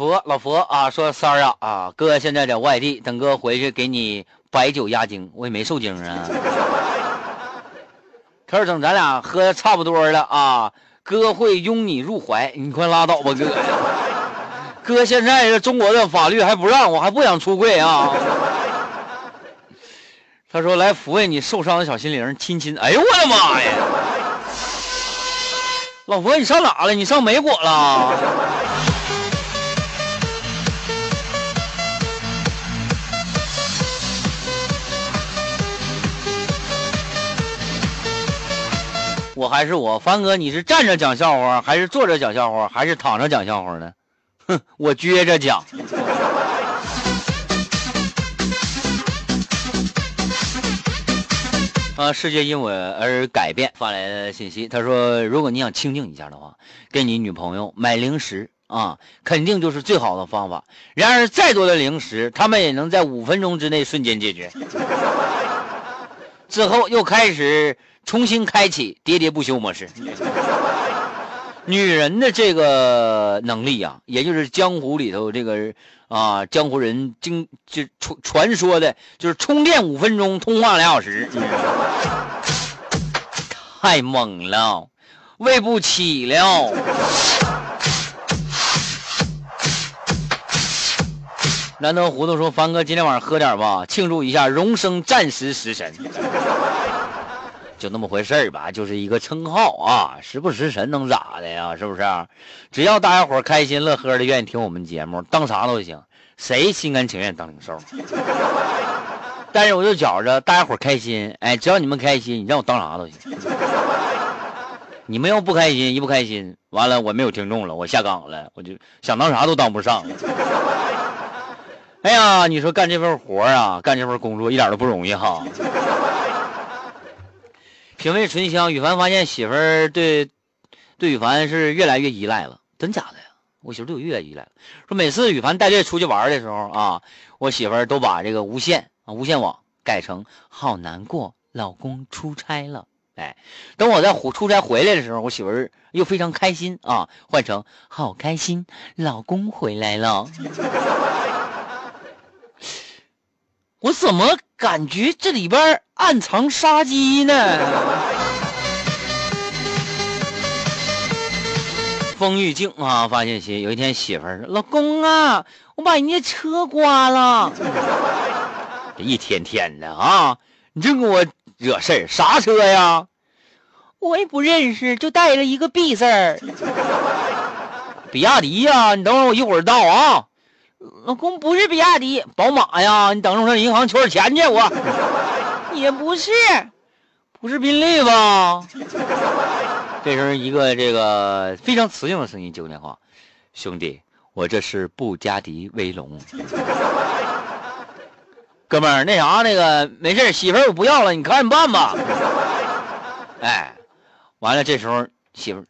佛老佛啊，说三儿啊啊，哥现在在外地，等哥回去给你白酒压惊，我也没受惊啊。可是等咱俩喝的差不多了啊，哥会拥你入怀，你快拉倒吧，哥。哥现在这中国的法律还不让我，还不想出柜啊。他说来抚慰你受伤的小心灵，亲亲。哎呦我的妈呀！老佛，你上哪了？你上美国了？我还是我，凡哥，你是站着讲笑话，还是坐着讲笑话，还是躺着讲笑话呢？哼，我撅着讲。啊！世界因我而改变，发来的信息，他说：“如果你想清静一下的话，给你女朋友买零食啊，肯定就是最好的方法。然而，再多的零食，他们也能在五分钟之内瞬间解决。之后又开始重新开启喋喋不休模式。女人的这个能力啊，也就是江湖里头这个。”啊，江湖人经就传传说的，就是充电五分钟，通话俩小时，太猛了，喂不起了。难得糊涂说：“凡哥，今天晚上喝点吧，庆祝一下荣升战时食神。”就那么回事儿吧，就是一个称号啊，时不时神能咋的呀？是不是？只要大家伙开心乐呵的，愿意听我们节目，当啥都行，谁心甘情愿当领袖？但是我就觉着大家伙开心，哎，只要你们开心，你让我当啥都行。你们要不开心，一不开心，完了我没有听众了，我下岗了，我就想当啥都当不上。哎呀，你说干这份活啊，干这份工作一点都不容易哈。品味醇香，羽凡发现媳妇儿对对羽凡是越来越依赖了，真假的呀？我媳妇对我越来越依赖了。说每次羽凡带队出去玩的时候啊，我媳妇儿都把这个无线啊无线网改成好难过，老公出差了。哎，等我在出差回来的时候，我媳妇儿又非常开心啊，换成好开心，老公回来了。我怎么感觉这里边暗藏杀机呢？风玉静啊，发信息，有一天媳妇儿说：“老公啊，我把人家车刮了。”这一天天的啊，你净给我惹事儿，啥车呀？我也不认识，就带了一个 B 字儿，比亚迪呀。你等会儿，我一会儿到啊。老公不是比亚迪，宝马呀！你等着我上银行取点钱去。我 也不是，不是宾利吧？这时候一个这个非常磁性的声音接过电话：“兄弟，我这是布加迪威龙。哥们儿，那啥，那个没事媳妇儿我不要了，你看着办吧。”哎，完了，这时候媳妇儿。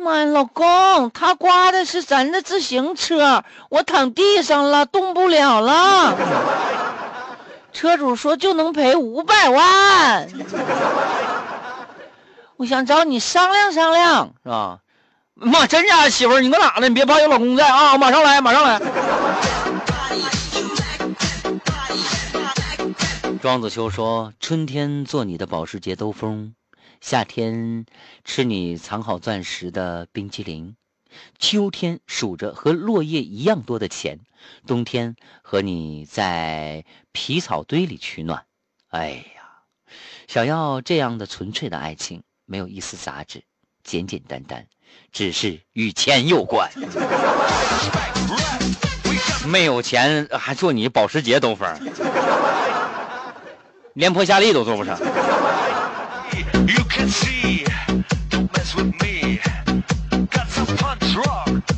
妈呀，老公，他刮的是咱的自行车，我躺地上了，动不了了。车主说就能赔五百万，我想找你商量商量，是吧？妈，真假媳妇儿，你搁哪呢？你别怕，有老公在啊，我马上来，马上来。庄子秋说：“春天做你的保时捷兜风。”夏天吃你藏好钻石的冰淇淋，秋天数着和落叶一样多的钱，冬天和你在皮草堆里取暖。哎呀，想要这样的纯粹的爱情，没有一丝杂质，简简单单，只是与钱有关。没有钱还做你保时捷兜风，连破夏利都做不成。You can see, don't mess with me. Got some punch rock.